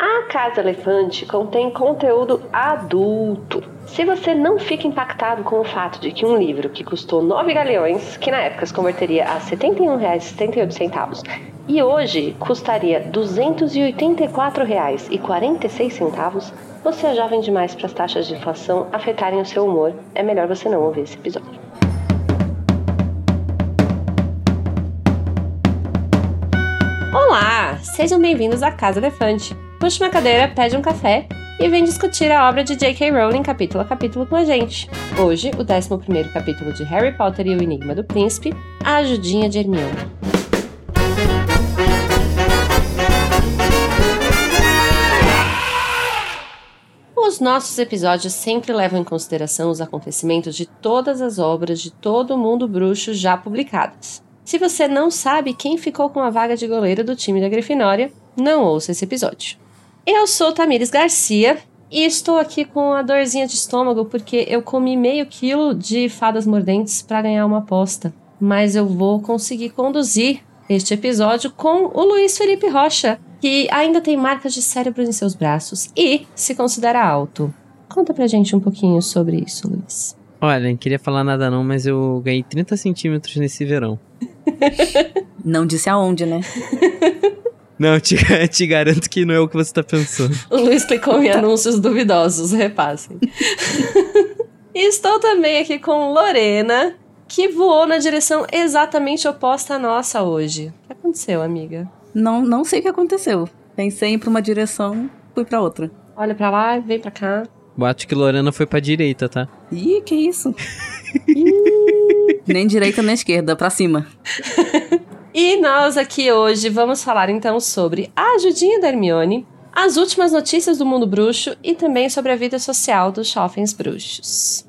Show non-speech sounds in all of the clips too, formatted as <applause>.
A Casa Elefante contém conteúdo adulto. Se você não fica impactado com o fato de que um livro que custou 9 galeões, que na época se converteria a R$ 71,78, e hoje custaria R$ 284,46, você é jovem demais para as taxas de inflação afetarem o seu humor. É melhor você não ouvir esse episódio. Olá, sejam bem-vindos à Casa Elefante. Puxe uma cadeira, pede um café e vem discutir a obra de J.K. Rowling capítulo a capítulo com a gente. Hoje, o 11 capítulo de Harry Potter e o Enigma do Príncipe, A Ajudinha de Hermione. Os nossos episódios sempre levam em consideração os acontecimentos de todas as obras de todo o mundo bruxo já publicadas. Se você não sabe quem ficou com a vaga de goleiro do time da Grifinória, não ouça esse episódio. Eu sou Tamires Garcia e estou aqui com a dorzinha de estômago porque eu comi meio quilo de fadas mordentes para ganhar uma aposta. Mas eu vou conseguir conduzir este episódio com o Luiz Felipe Rocha, que ainda tem marcas de cérebro em seus braços e se considera alto. Conta pra gente um pouquinho sobre isso, Luiz. Olha, não queria falar nada não, mas eu ganhei 30 centímetros nesse verão. <laughs> Não disse aonde, né? <laughs> Não, te, <laughs> te garanto que não é o que você tá pensando. O Luiz clicou em anúncios duvidosos, repassem. e <laughs> estou também aqui com Lorena, que voou na direção exatamente oposta à nossa hoje. O que aconteceu, amiga? Não, não sei o que aconteceu. Pensei em ir pra uma direção, fui pra outra. Olha pra lá, vem pra cá. Boato que Lorena foi pra direita, tá? Ih, que isso? <laughs> nem direita nem esquerda, pra cima. E nós aqui hoje vamos falar então sobre a ajudinha da Hermione, as últimas notícias do mundo bruxo e também sobre a vida social dos jovens bruxos.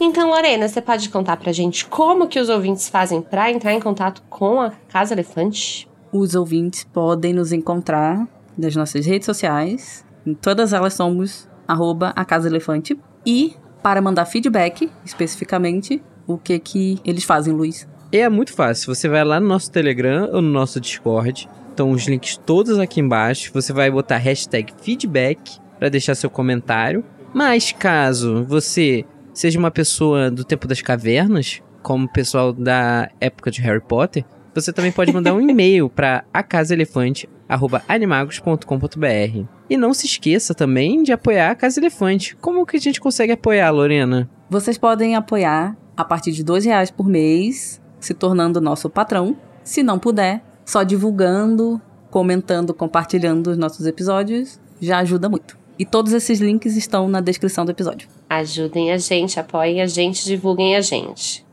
Então, Lorena, você pode contar pra gente como que os ouvintes fazem para entrar em contato com a Casa Elefante? Os ouvintes podem nos encontrar nas nossas redes sociais. Em todas elas somos arroba a Casa Elefante. E para mandar feedback, especificamente, o que que eles fazem, Luiz? É muito fácil. Você vai lá no nosso Telegram ou no nosso Discord. Estão os links todos aqui embaixo. Você vai botar hashtag feedback para deixar seu comentário. Mas caso você seja uma pessoa do tempo das cavernas, como o pessoal da época de Harry Potter, você também pode mandar um <laughs> e-mail para acasaelefante@animagos.com.br. E não se esqueça também de apoiar a Casa Elefante. Como que a gente consegue apoiar, Lorena? Vocês podem apoiar a partir de dois reais por mês, se tornando nosso patrão. Se não puder, só divulgando, comentando, compartilhando os nossos episódios já ajuda muito. E todos esses links estão na descrição do episódio. Ajudem a gente, apoiem a gente, divulguem a gente.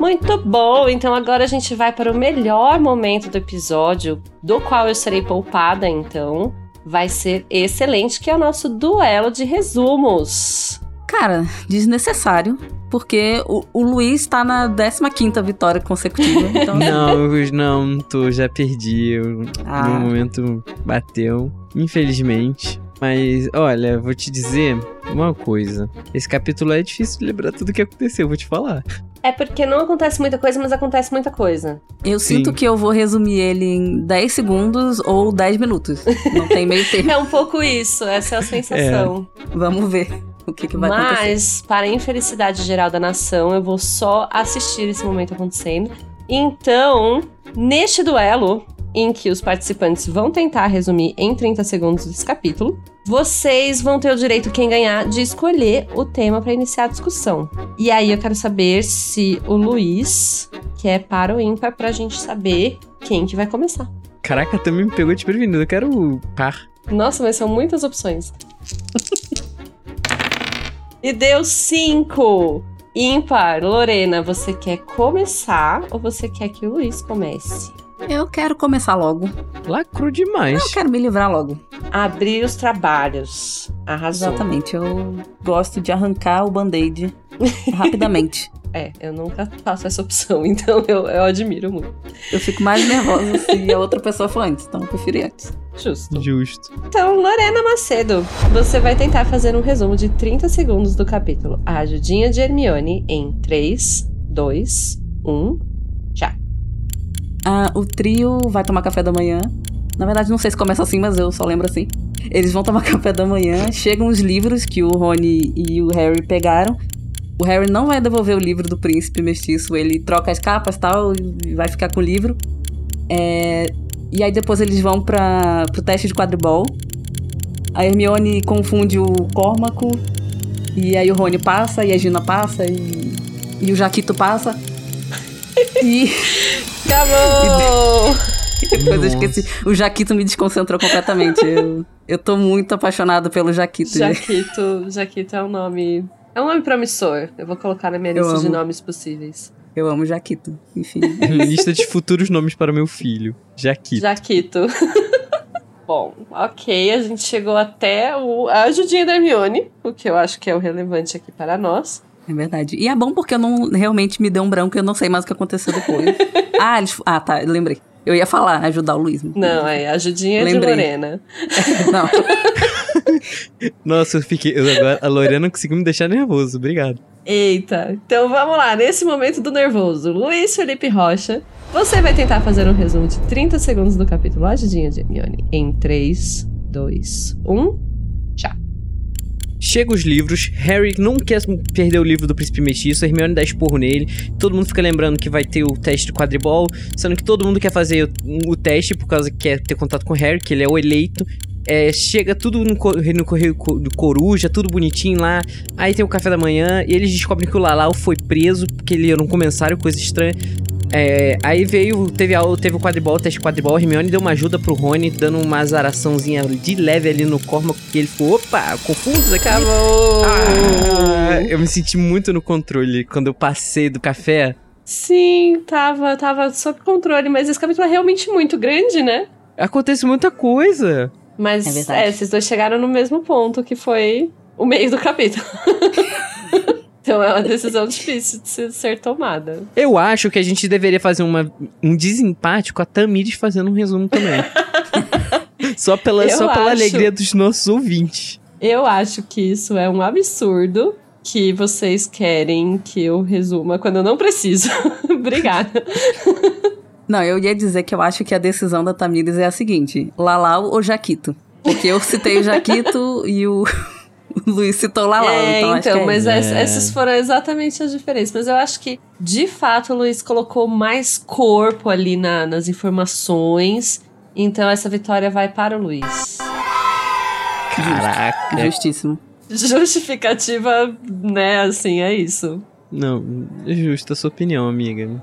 Muito bom! Então agora a gente vai para o melhor momento do episódio, do qual eu serei poupada, então. Vai ser excelente, que é o nosso duelo de resumos. Cara, desnecessário, porque o, o Luiz tá na 15 vitória consecutiva. <laughs> Então... não, não, tô, já perdi. Eu, ah. No momento bateu, infelizmente. Mas, olha, vou te dizer uma coisa. Esse capítulo é difícil de lembrar tudo o que aconteceu, vou te falar. É porque não acontece muita coisa, mas acontece muita coisa. Eu Sim. sinto que eu vou resumir ele em 10 segundos ou 10 minutos. Não tem meio <laughs> tempo. é um pouco isso, essa é a sensação. É. Vamos ver o que, que vai Mas, acontecer. Mas, para a infelicidade geral da nação, eu vou só assistir esse momento acontecendo. Então, neste duelo, em que os participantes vão tentar resumir em 30 segundos esse capítulo, vocês vão ter o direito, quem ganhar, de escolher o tema para iniciar a discussão. E aí eu quero saber se o Luiz quer para o ímpar pra gente saber quem que vai começar. Caraca, também me pegou desprevenido. Eu quero o par. Nossa, mas são muitas opções. <laughs> E deu cinco. Ímpar. Lorena, você quer começar ou você quer que o Luiz comece? Eu quero começar logo. Lacro demais. Eu quero me livrar logo. Abrir os trabalhos. Arrasou. Exatamente. Eu gosto de arrancar o band-aid <laughs> rapidamente. É, eu nunca faço essa opção, <laughs> então eu, eu admiro muito. Eu fico mais nervosa se a outra pessoa for antes, então eu prefiro antes. Justo. Justo. Então, Lorena Macedo, você vai tentar fazer um resumo de 30 segundos do capítulo A Ajudinha de Hermione em 3, 2, 1, Ah, o trio vai tomar café da manhã. Na verdade, não sei se começa assim, mas eu só lembro assim. Eles vão tomar <laughs> café da manhã, chegam os livros que o Rony e o Harry pegaram. O Harry não vai devolver o livro do príncipe mestiço, ele troca as capas e tal, e vai ficar com o livro. É, e aí depois eles vão para pro teste de quadribol. A Hermione confunde o Cormaco, e aí o Rony passa, e a Gina passa, e, e o Jaquito passa. <laughs> E. Acabou! E <laughs> depois eu esqueci. O Jaquito me desconcentrou completamente. Eu, eu tô muito apaixonado pelo Jaquito. Jaquito, Jaquito é um nome. É um nome promissor. Eu vou colocar na minha Eu lista de nomes possíveis. Eu amo Jaquito. Enfim. <laughs> Lista de futuros nomes para meu filho. Jaquito. Jaquito. <laughs> Bom, ok, a gente chegou até o, a ajudinha da Hermione, o que eu acho que é o relevante aqui para nós. É verdade. E é bom porque eu não realmente me deu um branco e eu não sei mais o que aconteceu depois. <laughs> ah, eles, ah, tá, lembrei. Eu ia falar, ajudar o Luiz. Não, é a ajudinha de Lembrei. Lorena. <laughs> Não. <laughs> Nossa, eu fiquei. eu agora, a Lorena conseguiu me deixar nervoso. Obrigado. Eita, então vamos lá, nesse momento do nervoso, Luiz Felipe Rocha, você vai tentar fazer um resumo de 30 segundos do capítulo Ajudinha de Hermione em 3, 2, 1, já. Chega os livros, Harry não quer perder o livro do Príncipe Mestiço, Hermione dá esporro nele, todo mundo fica lembrando que vai ter o teste de quadribol, sendo que todo mundo quer fazer o, o teste por causa que quer ter contato com o Harry, que ele é o eleito. É, chega tudo no, no correio co- do Coruja, tudo bonitinho lá. Aí tem o café da manhã e eles descobrem que o Lalau foi preso porque ele era um comensário, coisa estranha. É, aí veio, teve, a- teve o quadribol, o teste de quadribol, a Hermione deu uma ajuda pro Rony, dando uma azaraçãozinha de leve ali no Cormac, que ele ficou, opa, confuso aqui. Acabou! Ah, eu me senti muito no controle quando eu passei do café. Sim, tava, tava sob controle, mas esse capítulo é realmente muito grande, né? Acontece muita coisa. Mas É é, esses dois chegaram no mesmo ponto, que foi o meio do capítulo. <laughs> então é uma decisão <laughs> difícil de se- ser tomada. Eu acho que a gente deveria fazer uma, um desempate com a Tamires fazendo um resumo também. <laughs> só pela, Eu só pela acho. alegria dos nossos ouvintes. Eu acho que isso é um absurdo que vocês querem que eu resuma quando eu não preciso. <laughs> Obrigada. Não, eu ia dizer que eu acho que a decisão da Tamires é a seguinte: Lalau ou Jaquito? Porque eu citei o Jaquito e o Luiz citou Lalau. é, então, então, acho que é mas É. essas foram exatamente as diferenças. Mas eu acho que, de fato, o Luiz colocou mais corpo ali na- nas informações. Então essa vitória vai para o Luiz. Caraca. Justíssimo. Justificativa, né? Assim, é isso. Não, é justa a sua opinião, amiga.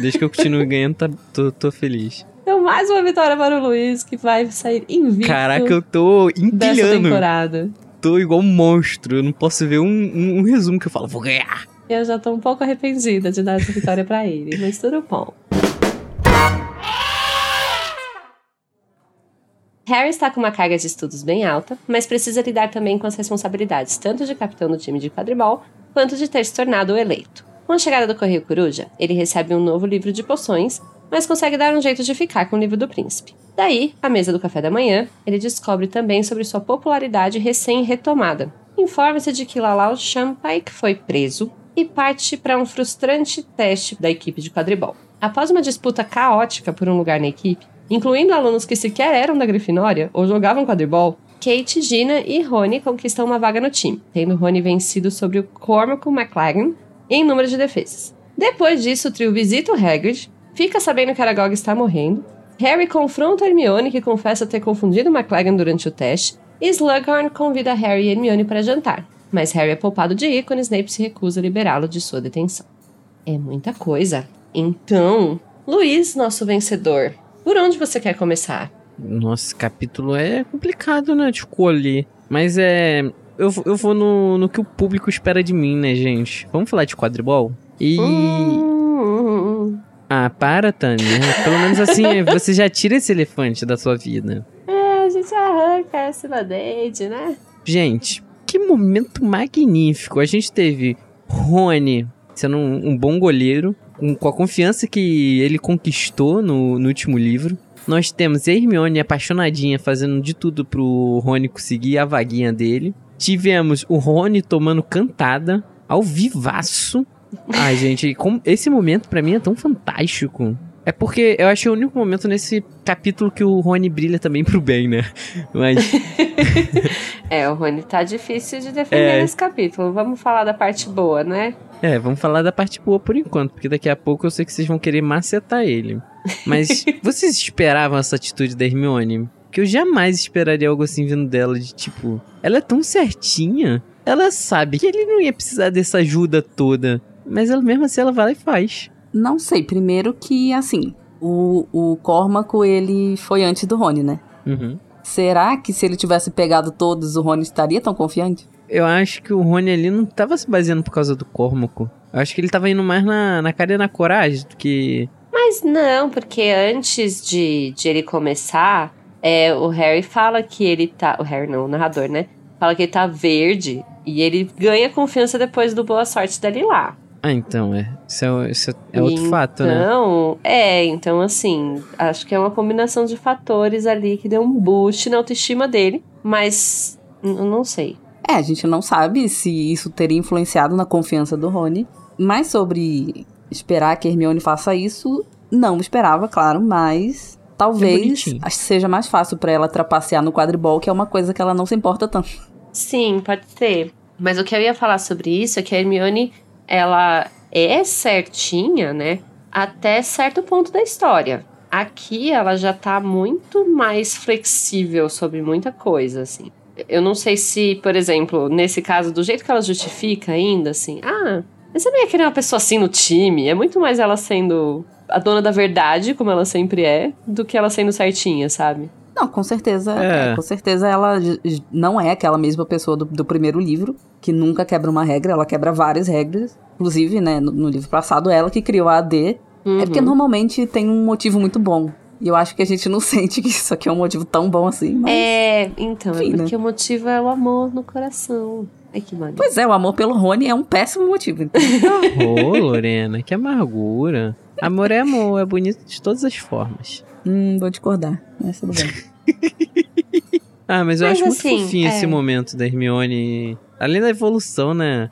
Desde que eu continue ganhando, tá, tô, tô feliz. Então, mais uma vitória para o Luiz, que vai sair invicto Caraca, eu tô dessa empilhando. temporada. Tô igual um monstro. Eu não posso ver um, um- um resumo que eu falo, vou ganhar. Eu já tô um pouco arrependida de dar essa vitória pra ele, mas tudo bom. Harry está com uma carga de estudos bem alta, mas precisa lidar também com as responsabilidades tanto de capitão do time de quadribol quanto de ter se tornado o eleito. Com a chegada do Correio Coruja, ele recebe um novo livro de poções, mas consegue dar um jeito de ficar com o livro do príncipe. Daí, à mesa do café da manhã, ele descobre também sobre sua popularidade recém-retomada. Informa-se de que Lalau Champike foi preso e parte para um frustrante teste da equipe de quadribol. Após uma disputa caótica por um lugar na equipe, incluindo alunos que sequer eram da Grifinória ou jogavam quadribol, Kate, Gina e Rony conquistam uma vaga no time, tendo Rony vencido sobre o Cormac McLagan em número de defesas. Depois disso, o trio visita o Hagrid, fica sabendo que Aragog está morrendo, Harry confronta Hermione, que confessa ter confundido McLagan durante o teste, e Slughorn convida Harry e Hermione para jantar, mas Harry é poupado de ir quando Snape se recusa a liberá-lo de sua detenção. É muita coisa. Então, Luiz, nosso vencedor, por onde você quer começar? Nossa, esse capítulo é complicado, né? De escolher. Mas é. Eu, vou- eu vou no, no que o público espera de mim, né, gente? Vamos falar de quadribol? E. Hum, Ah, para, Tânia. Pelo menos assim, <laughs> você já tira esse elefante da sua vida. é, a gente arranca esse band-aid, né? Gente, que momento magnífico. A gente teve Rony sendo um, um bom goleiro, com, com a confiança que ele conquistou no, no último livro. Nós temos Hermione apaixonadinha, fazendo de tudo pro Rony conseguir a vaguinha dele. Tivemos o Rony tomando cantada ao vivaço. Ai, gente, como- esse momento pra mim é tão fantástico. É porque eu acho é o único momento nesse capítulo que o Rony brilha também pro bem, né? Mas. <laughs> é, o Rony tá difícil de defender é. nesse capítulo. Vamos falar da parte boa, né? É, vamos falar da parte boa por enquanto, porque daqui a pouco eu sei que vocês vão querer macetar ele. Mas <laughs> vocês esperavam essa atitude da Hermione? Que eu jamais esperaria algo assim vindo dela, de tipo, ela é tão certinha, ela sabe que ele não ia precisar dessa ajuda toda, mas ela mesmo assim ela vai lá e faz. Não sei. Primeiro que, assim, o, o Cormaco, ele foi antes do Rony, né? Uhum. Será que se ele tivesse pegado todos, o Rony estaria tão confiante? Eu acho que o Rony ali não tava se baseando por causa do Cormaco. Eu acho que ele tava indo mais na, na cara e na coragem do que... Mas não, porque antes de, de ele começar, é, o Harry fala que ele tá... O Harry não, o narrador, né? Fala que ele tá verde e ele ganha confiança depois do Boa Sorte dali lá. Ah, então, é. Isso é, isso é outro então, fato, né? Então, é, então assim, acho que é uma combinação de fatores ali que deu um boost na autoestima dele, mas não sei. É, a gente não sabe se isso teria influenciado na confiança do Rony, mas sobre esperar que Hermione faça isso, não esperava, claro, mas talvez é seja mais fácil para ela trapacear no quadribol, que é uma coisa que ela não se importa tanto. Sim, pode ser. Mas o que eu ia falar sobre isso é que a Hermione ela é certinha, né? Até certo ponto da história. Aqui ela já tá muito mais flexível sobre muita coisa, assim. Eu não sei se, por exemplo, nesse caso, do jeito que ela justifica ainda, assim, ah, mas você não ia querer uma pessoa assim no time. É muito mais ela sendo a dona da verdade, como ela sempre é, do que ela sendo certinha, sabe? Não, com certeza. É. É, com certeza ela não é aquela mesma pessoa do, do, primeiro livro, que nunca quebra uma regra, ela quebra várias regras. Inclusive, né, no, no livro passado, ela que criou a AD. Uhum. É porque normalmente tem um motivo muito bom. E eu acho que a gente não <laughs> sente que isso aqui é um motivo tão bom assim. Mas... É, então, é Enfim, é porque né? o motivo é o amor no coração. Ai, que maneiro. Pois é, o amor pelo Rony é um péssimo motivo. Então. <laughs> Ô, Lorena, que amargura. Amor é amor, é bonito de todas as formas. Hum, vou discordar, mas tudo bem. <laughs> ah, mas eu mas acho assim, muito fofinho é... esse momento da Hermione. Além da evolução, né?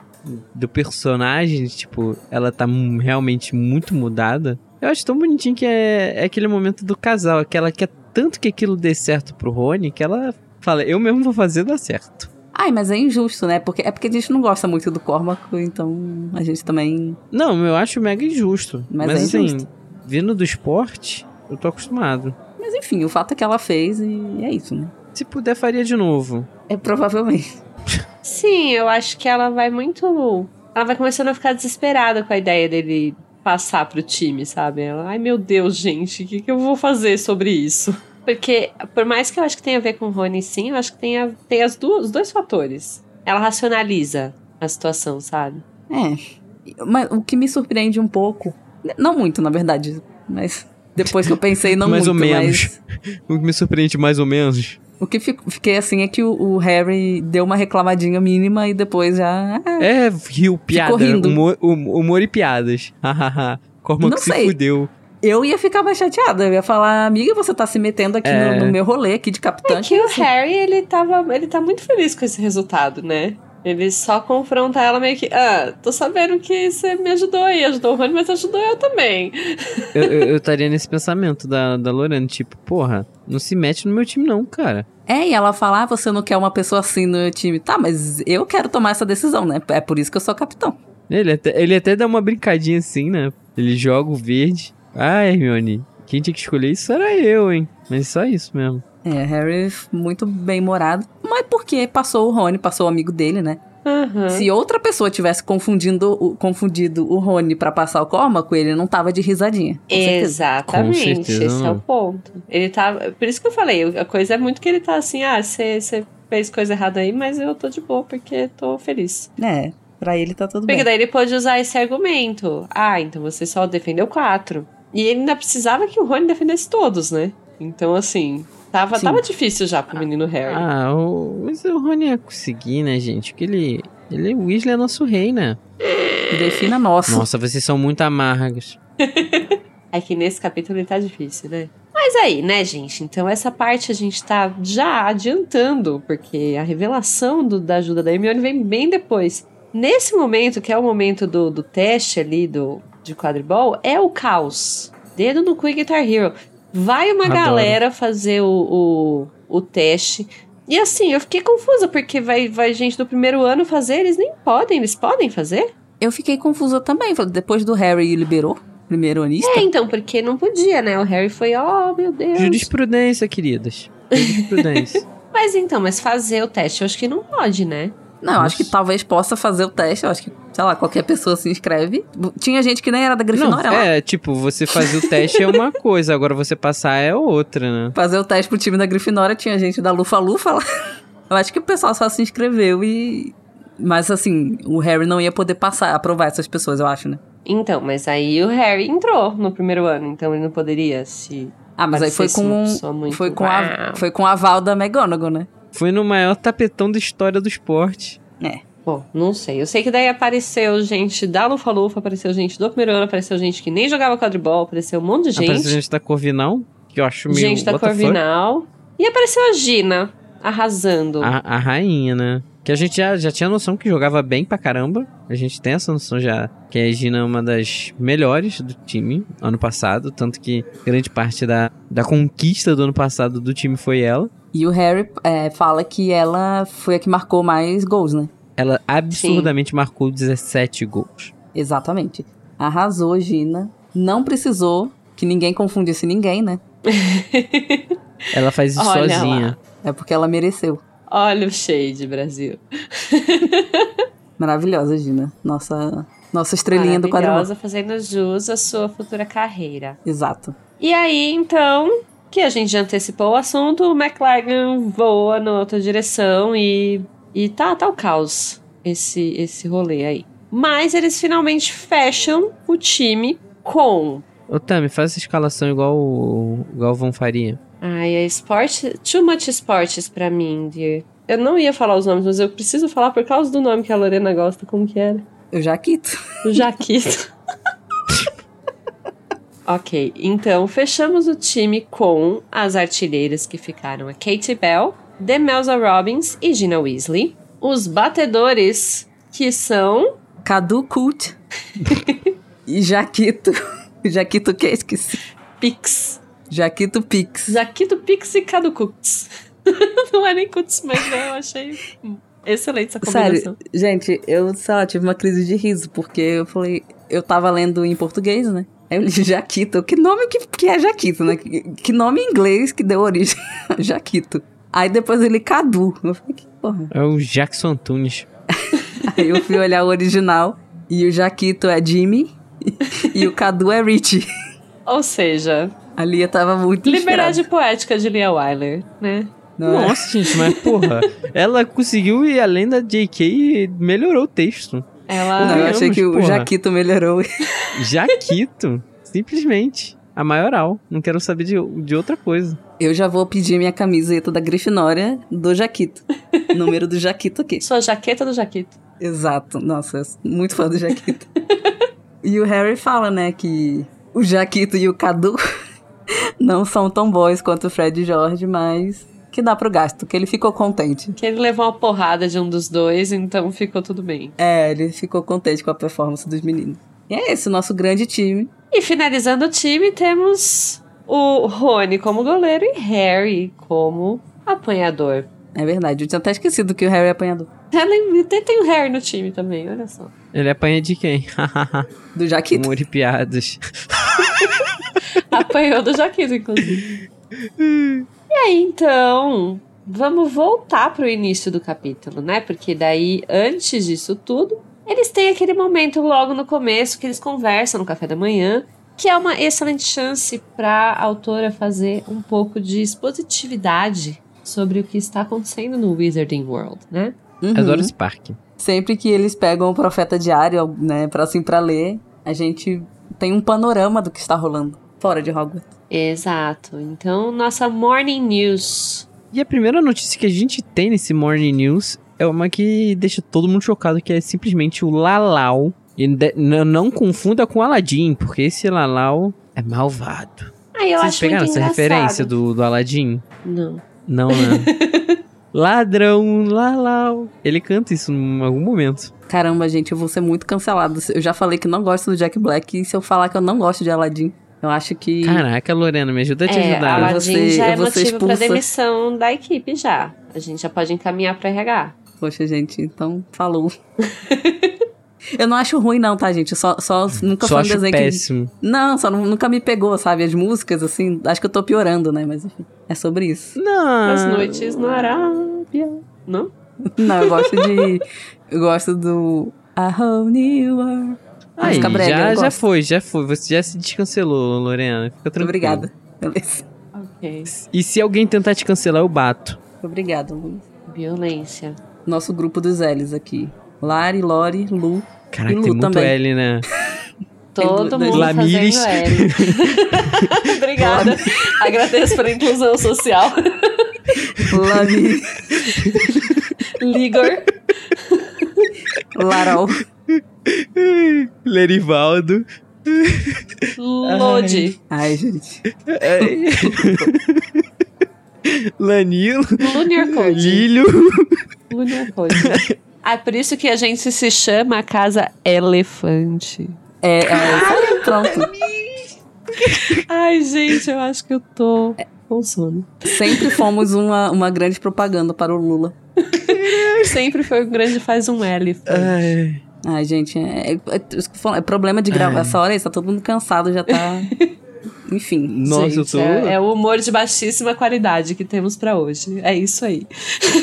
Do personagem, tipo, ela tá realmente muito mudada. Eu acho tão bonitinho que é, é aquele momento do casal, que ela quer tanto que aquilo dê certo pro Rony, que ela fala, eu mesmo vou fazer dar certo. Ai, mas é injusto, né? Porque é porque a gente não gosta muito do Cormac, então a gente também. Não, eu acho mega injusto. Mas, mas é assim, vindo do esporte, eu tô acostumado. Mas enfim, o fato é que ela fez e é isso, né? Se puder, faria de novo. É provavelmente. <laughs> Sim, eu acho que ela vai muito. Ela vai começando a ficar desesperada com a ideia dele passar pro time, sabe? Ela, ai meu Deus, gente, o que, que eu vou fazer sobre isso? Porque, por mais que eu acho que tenha a ver com o Rony, sim, eu acho que tem, a, tem as duas, os dois fatores. Ela racionaliza a situação, sabe? É. Mas o que me surpreende um pouco, não muito, na verdade, mas depois que eu pensei, não mais muito, ou menos. Mas... <laughs> o que me surpreende mais ou menos. O que fiquei assim é que o, o, Harry deu uma reclamadinha mínima e depois já. Ah, é, riu, piada. Humor, humor e piadas. Hahaha. Como que se fudeu eu ia ficar mais chateada. Eu ia falar, amiga, você tá se metendo aqui é. no, no, meu rolê aqui de capitão. É que o assim. Harry, ele tava. Ele tá muito feliz com esse resultado, né? Ele só confronta ela meio que, ah, tô sabendo que você me ajudou aí, ajudou o Rony, mas ajudou eu também. <laughs> Eu estaria nesse pensamento da, da Lorena, tipo, porra, não se mete no meu time não, cara. É, e ela fala, ah, você não quer uma pessoa assim no meu time. Tá, mas eu quero tomar essa decisão, né? É por isso que eu sou capitão. Ele até, ele até dá uma brincadinha assim, né? Ele joga o verde. Ah, Hermione, quem tinha que escolher isso era eu, hein? Mas só isso mesmo. É, Harry muito bem morado. Mas porque passou o Rony, passou o amigo dele, né? Uhum. Se outra pessoa tivesse confundindo, confundido o Rony para passar o Cormac, ele não tava de risadinha. Exatamente, esse não. é o ponto. Ele tá. Por isso que eu falei, a coisa é muito que ele tá assim, ah, você fez coisa errada aí, mas eu tô de boa porque tô feliz. É, pra ele tá tudo porque bem. Porque daí ele pode usar esse argumento. Ah, então você só defendeu quatro. E ele ainda precisava que o Rony defendesse todos, né? Então, assim, tava, tava difícil já pro menino Harry. Ah, o, mas o Rony ia conseguir, né, gente? Porque ele, ele, o Weasley é nosso rei, né? Defina nossa. Nossa, vocês são muito amargos. <laughs> é que nesse capítulo ele tá difícil, né? Mas aí, né, gente? Então essa parte a gente tá já adiantando, porque a revelação do, da ajuda da Hermione vem bem depois. Nesse momento, que é o momento do, do teste ali, do, de quadribol é o caos. Dedo no cu e Guitar Hero. Vai uma Adoro. galera fazer o, o, o teste. E assim, eu fiquei confusa, porque vai, vai gente do primeiro ano fazer, eles nem podem, eles podem fazer? Eu fiquei confusa também. Depois do Harry liberou, primeiro anista. É, então, porque não podia, né? O Harry foi, oh, meu Deus. Jurisprudência, queridas. Jurisprudência. <laughs> Mas então, mas fazer o teste, eu acho que não pode, né? Não, eu acho que talvez possa fazer o teste. Eu acho que, sei lá, qualquer pessoa se inscreve. Tinha gente que nem era da Não, Grifinória lá. é, tipo, você fazer o teste é uma <laughs> coisa, agora você passar é outra, né? Fazer o teste pro time da Grifinória, tinha gente da Lufa Lufa lá. <laughs> Eu acho que o pessoal só se inscreveu e. Mas assim, o Harry não ia poder passar, aprovar essas pessoas, eu acho, né? Então, mas aí o Harry entrou no primeiro ano, então ele não poderia se. Ah, mas aí foi com. Foi com, a, foi com a aval da McGonagall, né? Foi no maior tapetão da história do esporte. É. Bom, não sei. Eu sei que daí apareceu gente da Lufa Lufa, apareceu gente do primeiro ano, apareceu gente que nem jogava quadribol, apareceu um monte de gente. Apareceu gente da Corvinal, que eu acho meio. gente da. Corvinal. E apareceu a Gina, arrasando. A, a rainha, né? Que a gente já, já tinha noção que jogava bem pra caramba. A gente tem essa noção já que a Gina é uma das melhores do time ano passado. Tanto que grande parte da, da conquista do ano passado do time foi ela. E o Harry é, fala que ela foi a que marcou mais gols, né? Ela absurdamente marcou 17 gols. Exatamente. Arrasou, Gina. Não precisou que ninguém confundisse ninguém, né? <laughs> Ela faz isso Olha sozinha. lá. É porque ela mereceu. Olha o shade, Brasil. <laughs> Maravilhosa, Gina. Nossa, nossa estrelinha do quadribol. Maravilhosa, fazendo jus à sua futura carreira. Exato. E aí, então, que a gente já antecipou o assunto, o McLagan voa na outra direção e, e tá, tá o caos esse, esse rolê aí. Mas eles finalmente fecham o time com. Ô, Tami, faz essa escalação igual o Galvão faria. Ai, é esporte. Too much sports pra mim, dear. Eu não ia falar os nomes, mas eu preciso falar por causa do nome que a Lorena gosta. Como que era? Eu já quito. O Jaquito. <laughs> ok, então fechamos o time com as artilheiras que ficaram a Katie Bell, Demelza Robbins e Gina Weasley. Os batedores que são Cadu Cult. <laughs> e Jaquito. <laughs> Jaquito que esqueci. Pix. Jaquito Pix. Jaquito Pix e Cadu Cuts. <laughs> Não é nem Cuts, mas né, eu achei excelente essa combinação. Sério, gente, eu, sei lá, tive uma crise de riso, porque eu falei, eu tava lendo em português, né? Eu li Jaquito. Que nome que, que é Jaquito, né? Que, que nome em inglês que deu origem a Jaquito. Aí depois ele Cadu. Eu falei, que porra. É o Jackson Antunes. <laughs> Aí eu fui olhar o original e o Jaquito é Jimmy e o Cadu é Richie. Ou seja, A Lia tava muito liberdade inspirada. poética de Lia Wyler, né? Não é? Nossa, gente, mas porra, ela conseguiu ir além da JK e melhorou o texto. Ela. Não, eu achei que o porra. Jaquito melhorou. <laughs> Jaquito, simplesmente. A maioral. Não quero saber de, de outra coisa. Eu já vou pedir minha camiseta da Grifinória do Jaquito. <laughs> Número do Jaquito aqui. Sua jaqueta do Jaquito. Exato. Nossa, muito fã do Jaquito. e o Harry fala, né, que o Jaquito e o Cadu <laughs> não são tão bons quanto o Fred e George, mas que dá pro gasto, que ele ficou contente. Que ele levou uma porrada de um dos dois, então ficou tudo bem. É, ele ficou contente com a performance dos meninos. E é esse o nosso grande time. E finalizando o time, temos o Rony como goleiro e Harry como apanhador. É verdade, eu tinha até esquecido que o Harry é apanhador. Até tem o Harry no time também, olha só. Ele apanha de quem? Do Jaquito. <laughs> Humor e piadas. <laughs> Apanhou do Jaquito, inclusive. E aí, então, vamos voltar pro início do capítulo, né? Porque daí, antes disso tudo, eles têm aquele momento logo no começo que eles conversam no café da manhã, que é uma excelente chance para a autora fazer um pouco de expositividade sobre o que está acontecendo no Wizarding World, né? Uhum. Adoro esse parque. Sempre que eles pegam o Profeta Diário, né, pra, assim, pra ler, a gente tem um panorama do que está rolando fora de Hogwarts. Exato. Então, nossa morning news. E a primeira notícia que a gente tem nesse Morning News é uma que deixa todo mundo chocado, que é simplesmente o Lalau. E não confunda com Aladdin, porque esse Lalau é malvado. Aí eu Vocês acho pegaram essa engraçado. referência do, do Aladdin? Não. Não, né? <laughs> Ladrão, Lalau. Ele canta isso em algum momento. Caramba, gente, eu vou ser muito cancelado. Eu já falei que não gosto do Jack Black, e se eu falar que eu não gosto de Aladdin, Eu acho que. Caraca, Lorena, me ajuda a te É, ajudar. Aladdin Você- já é ser motivo pra expulsa. demissão da equipe já. A gente já pode encaminhar pra RH. Poxa, gente, então falou. <laughs> eu não acho ruim, não, tá, gente? Eu Só, só nunca Só foi um acho desenho que. péssimo. Não, só nu- nunca me pegou, sabe? As músicas, assim. Acho que eu tô piorando, né? Mas enfim, é sobre isso. Não. As noites na Arábia. Não? Não, eu gosto de. Eu gosto do. A Whole New World. Aí, brega, já, já foi, já foi. Você já se descancelou, Lorena. Fica tranquilo. Obrigada. Beleza. Ok. E se alguém tentar te cancelar, eu bato. Obrigada, Luiz. Violência. Nosso grupo dos L's aqui. Lari, Lori, Lu. Caraca, E Lu tem muito também. L, né? <laughs> Todo mundo Lamires. fazendo L. <laughs> Obrigada. Agradeço pela inclusão social. Lari, Ligor. Larol. Lerivaldo. Lodi. Ai, gente. Lanilo. Lunar Code. Lílio. Lunar Code. Ah, por isso que a gente se chama a casa Elefante. É, é isso aí, pronto. Ai, gente, eu acho que eu tô com sono. Sempre fomos uma, uma grande propaganda para o Lula. Sempre foi um grande faz um L. Ai. Ai, gente, é, é- é eu é problema de gravar essa hora, aí, tá todo mundo cansado, já tá. <laughs> Enfim. Nossa, eu Gente, tô. É, é o humor de baixíssima qualidade que temos pra hoje. É isso aí.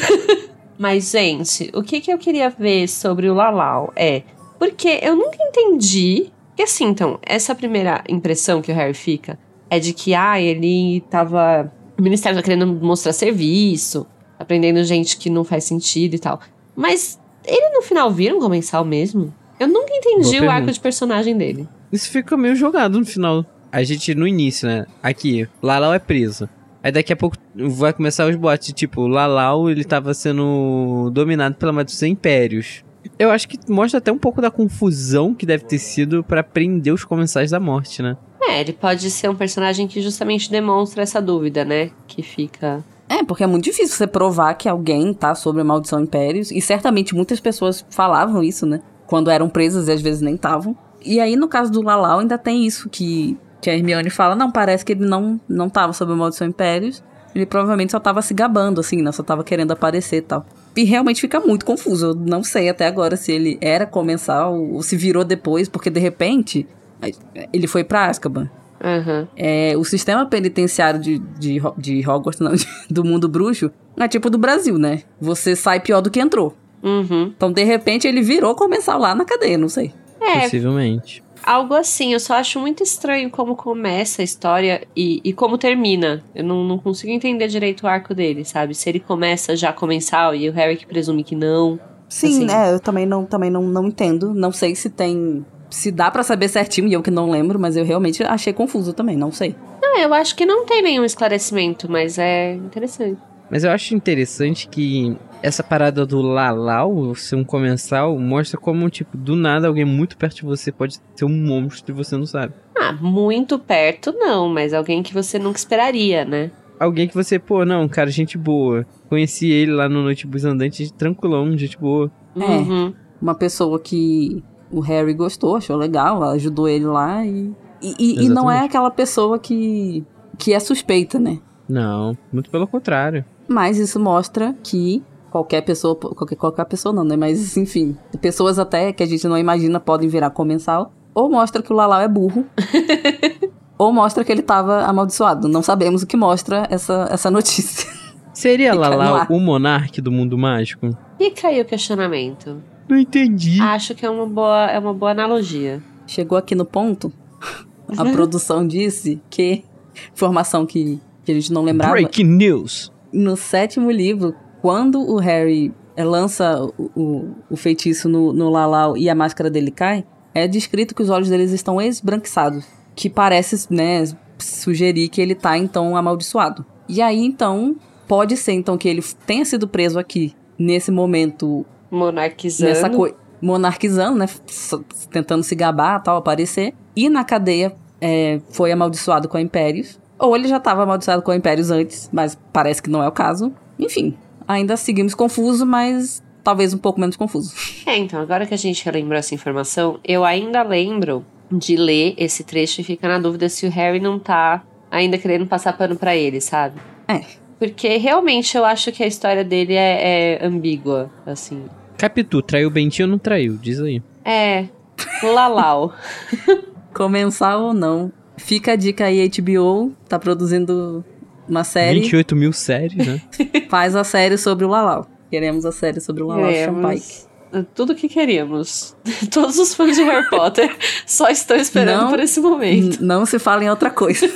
<laughs> Mas, gente, o que, que eu queria ver sobre o Lalau é. Porque eu nunca entendi. Que assim, então, essa primeira impressão que o Harry fica é de que, ah, ele tava. O ministério tá querendo mostrar serviço, aprendendo gente que não faz sentido e tal. Mas ele no final vira um comensal mesmo? Eu nunca entendi Boa o arco de personagem dele. Isso fica meio jogado no final. A gente, no início, né? Aqui, Lalau é preso. Aí daqui a pouco vai começar os boatos, tipo, Lalau, ele tava sendo dominado pela maldição impérios. Eu acho que mostra até um pouco da confusão que deve ter sido pra prender os comensais da morte, né? É, ele pode ser um personagem que justamente demonstra essa dúvida, né? Que fica. É, porque é muito difícil você provar que alguém tá sobre a maldição impérios. E certamente muitas pessoas falavam isso, né? Quando eram presas e às vezes nem estavam. E aí, no caso do Lalau, ainda tem isso que, que a Hermione fala: não, parece que ele não, não tava sob a maldição impérios. Ele provavelmente só tava se gabando, assim, né? Só tava querendo aparecer e tal. E realmente fica muito confuso. Eu não sei até agora se ele era comensal ou se virou depois, porque de repente ele foi pra Azkaban. Aham. É, o sistema penitenciário de, de, de Hogwarts, não, <laughs> de- do mundo bruxo, é tipo do Brasil, né? Você sai pior do que entrou. Uhum. Então, de repente, ele virou comensal lá na cadeia, não sei. É, Possivelmente. algo assim. Eu só acho muito estranho como começa a história e, e como termina. Eu não, não consigo entender direito o arco dele, sabe? Se ele começa já comensal e o Harry que presume que não. Sim, Assim. né? Eu também não, também não, não entendo. Não sei se tem. Se dá pra saber certinho, e eu que não lembro, mas eu realmente achei confuso também, não sei. Ah, eu acho que não tem nenhum esclarecimento, mas é interessante. Mas eu acho interessante que essa parada do Lalau ser um comensal mostra como, tipo, do nada alguém muito perto de você pode ser um monstro e você não sabe. Ah, muito perto não, mas alguém que você nunca esperaria, né? Alguém que você, pô, não, cara, gente boa. Conheci ele lá no Noite Bus Andante, tranquilão, gente boa. É. Uhum. Uma pessoa que o Harry gostou, achou legal, ajudou ele lá e. E, e- e não é aquela pessoa que, que é suspeita, né? Não, muito pelo contrário. Mas isso mostra que qualquer pessoa, qualquer, qualquer pessoa não, né? Mas enfim, pessoas até que a gente não imagina podem virar comensal. Ou mostra que o Lalau é burro. <laughs> ou mostra que ele tava amaldiçoado. Não sabemos o que mostra essa, essa notícia. Seria Fica Lalau o monarca do mundo mágico? Fica aí o questionamento. Não entendi. Acho que é uma boa, é uma boa analogia. Chegou aqui no ponto. <laughs> A produção disse que. Informação que, que a gente não lembrava. Breaking news. no sétimo livro, quando o Harry eh, lança o, o, o feitiço no, no Lalau e a máscara dele cai, é descrito que os olhos deles estão esbranquiçados. Que parece, né, sugerir que ele tá, então, amaldiçoado. E aí, então, pode ser, então, que ele tenha sido preso aqui, nesse momento, Monarquizando. nessa coisa, monarquizando, né, tentando se gabar, tal, aparecer. E na cadeia, é, foi amaldiçoado com a Impérios. Ou ele já estava amaldiçoado com a Impérios antes, mas parece que não é o caso. Enfim, ainda seguimos confuso, mas talvez um pouco menos confuso. É, então, agora que a gente relembrou essa informação, eu ainda lembro de ler esse trecho e fica na dúvida se o Harry não tá ainda querendo passar pano pra ele, sabe? É. Porque realmente eu acho que a história dele é, é ambígua, assim. Capitu, traiu o Bentinho ou não traiu? Diz aí. É. Lalau. <laughs> Comensal ou não. Fica a dica aí, HBO tá produzindo uma série. 28 mil séries, né? <laughs> Faz a série sobre o Lalau. Queremos a série sobre o Lalau Queremos. Champike. Tudo que queríamos. <laughs> Todos os fãs de Harry Potter só estão esperando Não. por esse momento. Não se fala em outra coisa.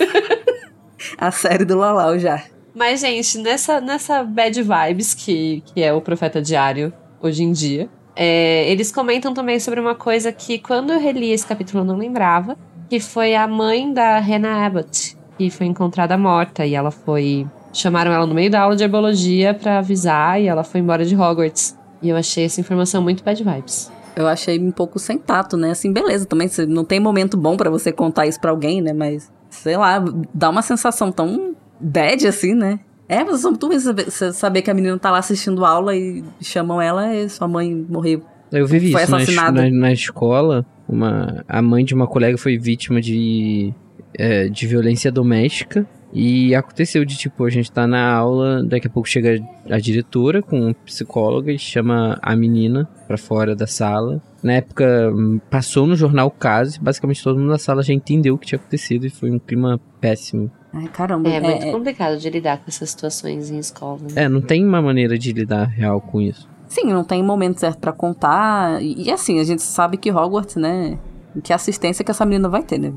a série do Lalau já. Mas, gente, nessa, nessa bad vibes que, que é o Profeta Diário hoje em dia, é, eles comentam também sobre uma coisa que quando eu reli esse capítulo eu não lembrava, que foi a mãe da Hannah Abbott, que foi encontrada morta e ela foi... Chamaram ela no meio da aula de herbologia pra avisar e ela foi embora de Hogwarts. E eu achei essa informação muito bad vibes. Eu achei um pouco sem tato, né? Assim, beleza, também não tem momento bom pra você contar isso pra alguém, né? Mas, sei lá, dá uma sensação tão bad assim, né? É, mas são tu saber, saber que a menina tá lá assistindo aula e chamam ela e sua mãe morreu. Eu vivi Foi isso na, assassinada. na, na escola. Uma, a mãe de uma colega foi vítima de, é, de violência doméstica. E aconteceu de, tipo, a gente tá na aula, daqui a pouco chega a diretora com um psicóloga e chama a menina pra fora da sala. Na época, hum, passou no jornal o caso e basicamente todo mundo na sala já entendeu o que tinha acontecido e foi um clima péssimo. Ai, caramba. É, muito é- complicado de lidar com essas situações em escola. né? É, não tem uma maneira de lidar real com isso. Sim, não tem momento certo pra contar. E, e assim, a gente sabe que Hogwarts, né? Que assistência que essa menina vai ter, né?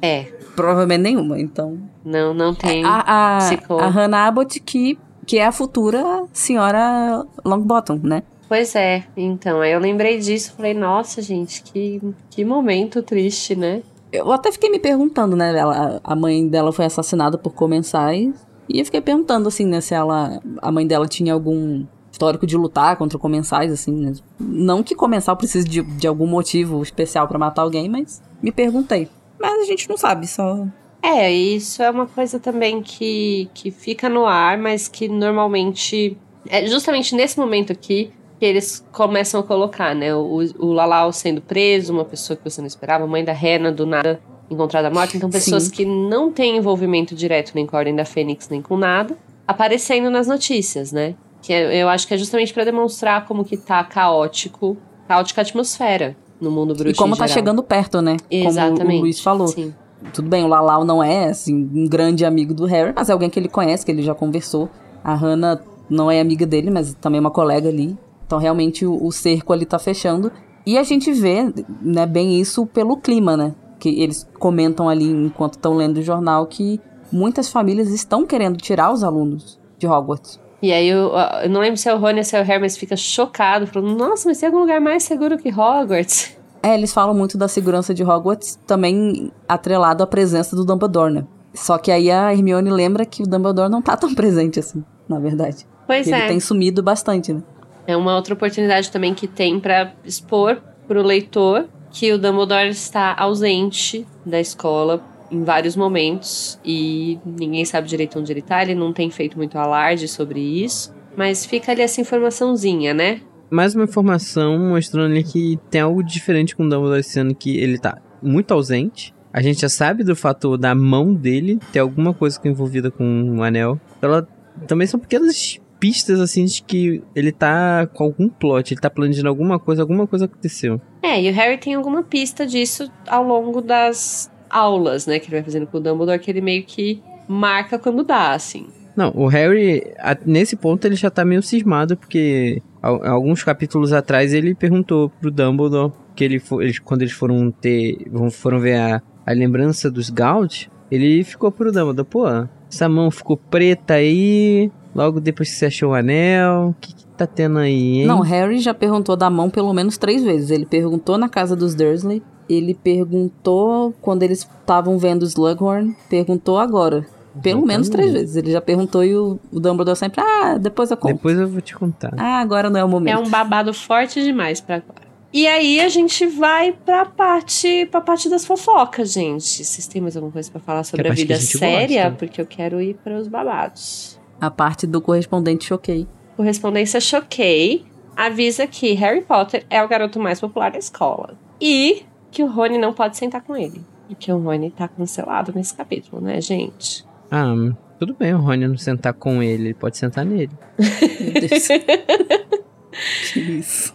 É, Provavelmente nenhuma, então. não, não tem. A, a, a Hannah Abbott, que, que é a futura senhora Longbottom, né? Pois é, então, aí eu lembrei disso, falei, nossa, gente, que, que momento triste, né? Eu até fiquei me perguntando, né? Ela, a mãe dela foi assassinada por comensais. E eu fiquei perguntando, assim, né? Se ela, a mãe dela tinha algum histórico de lutar contra comensais, assim, né? Não que comensal precise de, de algum motivo especial pra matar alguém, mas me perguntei. Mas a gente não sabe, só. É, isso é uma coisa também que, que fica no ar, mas que normalmente. É justamente nesse momento aqui que eles começam a colocar, né? O, o Lalau sendo preso, uma pessoa que você não esperava, a mãe da Rena do nada encontrada morta. Então, pessoas Sim. que não têm envolvimento direto nem com a Ordem da Fênix, nem com nada, aparecendo nas notícias, né? Que é- eu acho que é justamente pra demonstrar como que tá caótico, caótica a atmosfera no mundo bruxo e como tá geral. chegando perto, né? Exatamente. Como o Luiz falou. Sim. Tudo bem, o Lalau não é, assim, um grande amigo do Harry, mas é alguém que ele conhece, que ele já conversou. A Hannah não é amiga dele, mas também é uma colega ali. Então, realmente, o, o cerco ali tá fechando. E a gente vê, né, bem isso pelo clima, né? Que eles comentam ali, enquanto estão lendo o jornal, que muitas famílias estão querendo tirar os alunos de Hogwarts. E aí, eu, eu não lembro se é o Rony ou se é o Harry, mas fica chocado, falando, nossa, mas tem algum lugar mais seguro que Hogwarts? É, eles falam muito da segurança de Hogwarts, também atrelado à presença do Dumbledore, né? Só que aí a Hermione lembra que o Dumbledore não tá tão presente assim, na verdade. Pois ele é. tem sumido bastante, né? É uma outra oportunidade também que tem pra expor pro leitor que o Dumbledore está ausente da escola em vários momentos e ninguém sabe direito onde ele tá, ele não tem feito muito alarde sobre isso, mas fica ali essa informaçãozinha, né? mais uma informação mostrando ali que tem algo diferente com o Dumbledore ano, que ele tá muito ausente. A gente já sabe do fator da mão dele ter alguma coisa envolvida com o anel. Ela também são pequenas pistas assim de que ele tá com algum plot, ele tá planejando alguma coisa, alguma coisa aconteceu. É, e o Harry tem alguma pista disso ao longo das aulas, né, que ele vai fazendo com o Dumbledore, que ele meio que marca quando dá, assim. Não, o Harry, nesse ponto, ele já tá meio cismado, porque al- alguns capítulos atrás ele perguntou pro Dumbledore que ele, eles, quando eles foram ter. foram ver a, a lembrança dos Gaunt, ele ficou pro Dumbledore, pô, essa mão ficou preta aí, logo depois que você achou o anel, o que, que tá tendo aí, hein? Não, Harry já perguntou da mão pelo menos três vezes. Ele perguntou na casa dos Dursley, ele perguntou quando eles estavam vendo Slughorn, perguntou agora. Pelo menos três vezes. Ele já perguntou e o, o Dumbledore sempre, ah, depois eu conto. Depois eu vou te contar. Ah, agora não é o momento. É um babado forte demais pra agora. E aí a gente vai pra parte, pra parte das fofocas, gente. Vocês têm mais alguma coisa pra falar sobre Que a a vida séria? gosta. Porque eu quero ir para os babados. A parte do correspondente choquei. Correspondência Choquei avisa que Harry Potter é o garoto mais popular da escola. E que o Rony não pode sentar com ele. Porque o Rony tá cancelado nesse capítulo, né, gente? Ah, tudo bem o Rony não sentar com ele, ele pode sentar nele. Meu Deus. <laughs> que isso.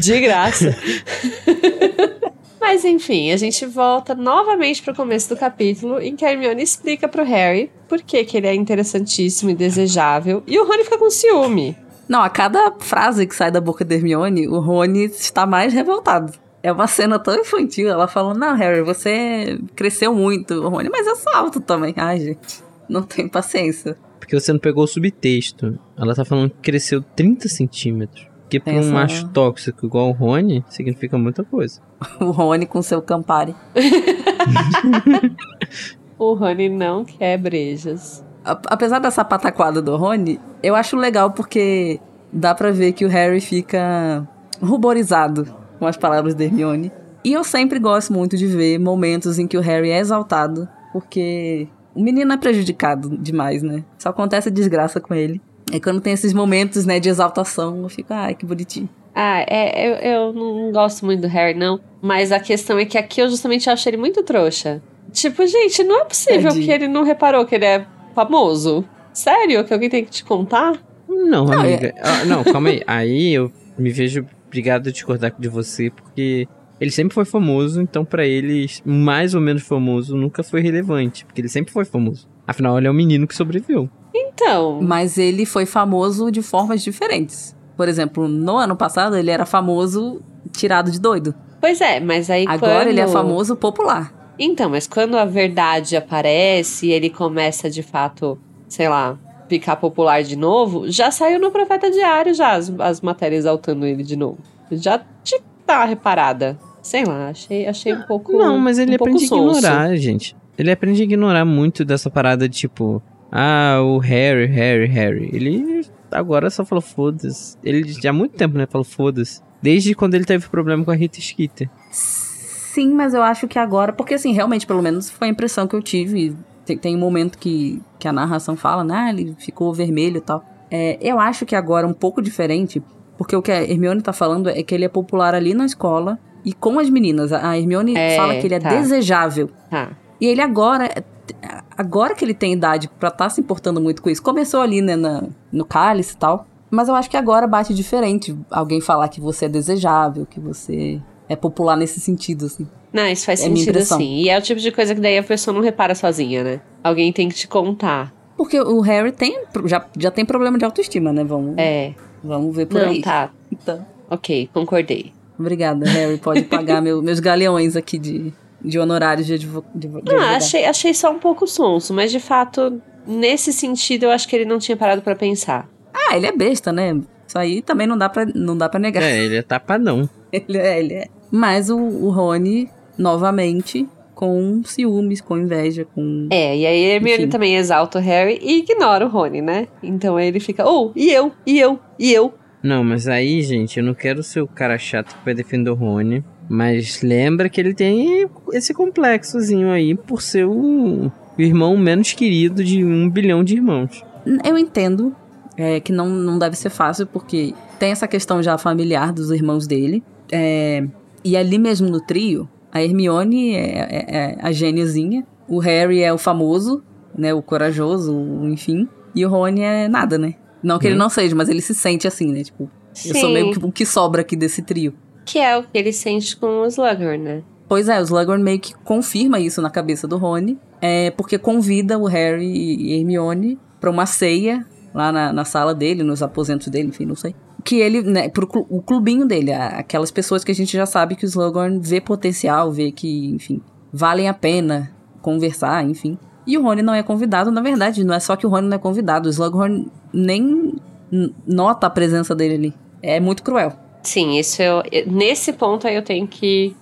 De graça. <laughs> Mas enfim, a gente volta novamente pro começo do capítulo, em que a Hermione explica pro Harry por que, que ele é interessantíssimo e desejável, e o Rony fica com ciúme. Não, a cada frase que sai da boca da Hermione, o Rony está mais revoltado. É uma cena tão infantil, ela falando, não, Harry, você cresceu muito. O Rony, mas eu sou alto também. Ai, gente, não tenho paciência. Porque você não pegou o subtexto. Ela tá falando que cresceu 30 centímetros. Que pra um macho tóxico igual o Rony, significa muita coisa. <laughs> O Rony com seu Campari. <laughs> O Rony não quer brejas. A- Apesar dessa pataquada do Rony, eu acho legal porque dá pra ver que o Harry fica ruborizado com as palavras da Hermione. E eu sempre gosto muito de ver momentos em que o Harry é exaltado, porque o menino é prejudicado demais, né? Só acontece desgraça com ele. É quando tem esses momentos, né, de exaltação, eu fico, ai, que bonitinho. Ah, é, eu, eu não gosto muito do Harry, não. Mas a questão é que aqui eu justamente acho ele muito trouxa. Tipo, gente, não é possível Tadinho. que ele não reparou que ele é famoso. Sério? Que alguém tem que te contar? Não, Não, amiga. Ah, não, calma aí. Aí eu me vejo obrigado a discordar de você, porque ele sempre foi famoso, então pra ele, mais ou menos famoso, nunca foi relevante. Porque ele sempre foi famoso. Afinal, ele é um menino que sobreviveu. Então. Mas ele foi famoso de formas diferentes. Por exemplo, no ano passado ele era famoso tirado de doido. Pois é, mas aí Agora quando... ele é famoso popular. Então, mas quando a verdade aparece e ele começa de fato, sei lá, ficar popular de novo, já saiu no Profeta Diário já as, as matérias exaltando ele de novo. Já te tá reparada. Sei lá, achei, achei um pouco. Não, mas ele um aprende a ignorar, gente. Ele aprende a ignorar muito dessa parada de tipo, ah, o Harry, Harry, Harry. Ele agora só falou foda-se. Ele já há muito tempo, né, falou foda-se. Desde quando ele teve problema com a Rita Skeeter. Sim, mas eu acho que agora, porque assim, realmente, pelo menos foi a impressão que eu tive. Tem, tem um momento que, que a narração fala, né? ah, Ele ficou vermelho e tal. É, eu acho que agora é um pouco diferente, porque o que a Hermione tá falando é que ele é popular ali na escola e com as meninas. A Hermione É, fala que ele é tá. desejável. Tá. E ele agora, agora que ele tem idade pra estar se importando muito com isso, começou ali, né, na- no cálice e tal. Mas eu acho que agora bate diferente alguém falar que você é desejável, que você é popular nesse sentido, assim. Não, isso faz É sentido sim. E é o tipo de coisa que daí a pessoa não repara sozinha, né? Alguém tem que te contar. Porque o Harry tem, já, já tem problema de autoestima, né? Vamos, É. vamos ver por Não, aí. tá. Então, Ok, concordei. obrigada, Harry. Pode pagar meu- meus galeões aqui de, de honorários de, advo, de, de Ah, advogado. achei, achei só um pouco sonso, mas de fato, nesse sentido, eu acho que ele não tinha parado pra pensar. Ah, ele é besta, né? Isso aí também não dá pra, não dá pra negar. É, ele é tapadão. <laughs> Ele é, ele é. Mas o, o Rony, novamente, com ciúmes, com inveja, com. É, e aí a Hermione Enfim. também exalta o Harry e ignora o Rony, né? Então aí ele fica, oh, e eu, e eu, e eu. Não, mas aí, gente, eu não quero ser o cara chato que vai defender o Rony. Mas lembra que ele tem esse complexozinho aí por ser o, irmão menos querido de um bilhão de irmãos. Eu entendo é, que não, não deve ser fácil, porque tem essa questão já familiar dos irmãos dele. É, e ali mesmo no trio, a Hermione é, é- é a gêniozinha, o Harry é o famoso, né? O corajoso, o, enfim. E o Rony é nada, né? Não que ele Hum. não seja, mas ele se sente assim, né? Tipo, eu sou meio que o que sobra aqui desse trio. Que é o que ele sente com o Slughorn, né? Pois é, o Slughorn meio que confirma isso na cabeça do Rony, é, porque convida o Harry e Hermione pra uma ceia lá na, na sala dele, nos aposentos dele, enfim, não sei. Que ele, né, pro clu- o clubinho dele, aquelas pessoas que a gente já sabe que o Slughorn vê potencial, vê que, enfim, valem a pena conversar, enfim. E o Rony não é convidado, na verdade, não é só que o Rony não é convidado, o Slughorn nem nota a presença dele ali. É muito cruel. Sim, isso eu. Nesse ponto aí eu tenho que.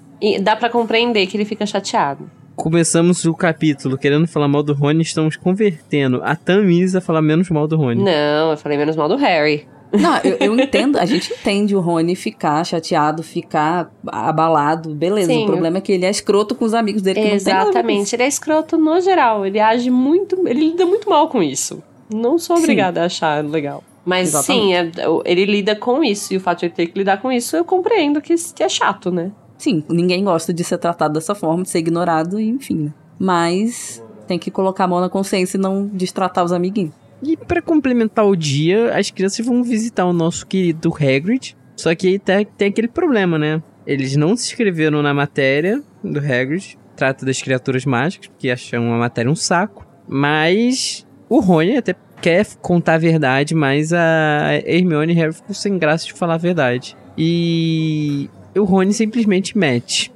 Dá pra compreender que ele fica chateado. Começamos o capítulo querendo falar mal do Rony, estamos convertendo a Tamis a falar menos mal do Rony. Não, eu falei menos mal do Harry. Não, eu, eu <laughs> entendo, a gente entende o Rony ficar chateado, ficar abalado, beleza. Sim. O problema é que ele é escroto com os amigos dele. Que Exatamente. Ele é escroto no geral. Ele age muito. Ele lida muito mal com isso. Não sou Sim. obrigada a achar legal. Mas Exatamente. sim, é- ele lida com isso. E o fato de ele ter que lidar com isso, eu compreendo que, que é chato, né? Sim, ninguém gosta de ser tratado dessa forma, de ser ignorado, e enfim. né? Mas tem que colocar a mão na consciência e não destratar os amiguinhos. E pra complementar o dia, as crianças vão visitar o nosso querido Hagrid. Só que aí tem, tem aquele problema, né? Eles não se inscreveram na matéria do Hagrid. Trata das criaturas mágicas, que acham a matéria um saco. Mas o Rony até quer contar a verdade, mas a Hermione e Harry ficam sem graça de falar a verdade. E o Rony simplesmente mete.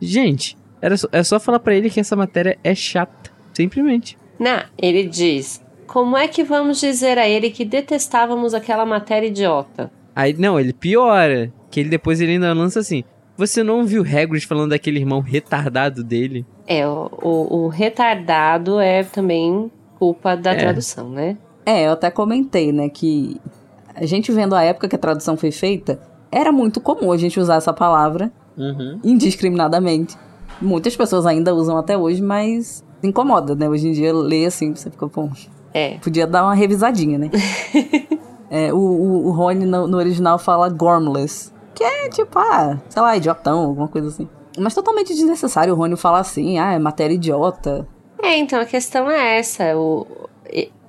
Gente, era só, é só falar pra ele que essa matéria é chata. Simplesmente. Não, ele diz: Como é que vamos dizer a ele que detestávamos aquela matéria idiota? Aí, não, ele piora. Que ele depois ele ainda lança assim. Você não viu Hagrid falando daquele irmão retardado dele? É, o, o, o retardado é também culpa da É. tradução, né? É, eu até comentei, né, que a gente vendo a época que a tradução foi feita, era muito comum a gente usar essa palavra Uhum. indiscriminadamente. Muitas pessoas ainda usam até hoje, mas incomoda, né? Hoje em dia, ler assim, você fica, pô, É. podia dar uma revisadinha, né? <laughs> É, o, o, o Rony no, no original fala Gormless, que é tipo, ah, sei lá, idiotão, alguma coisa assim. Mas totalmente desnecessário o Rony falar assim, ah, é matéria idiota. É, então a questão é essa. O,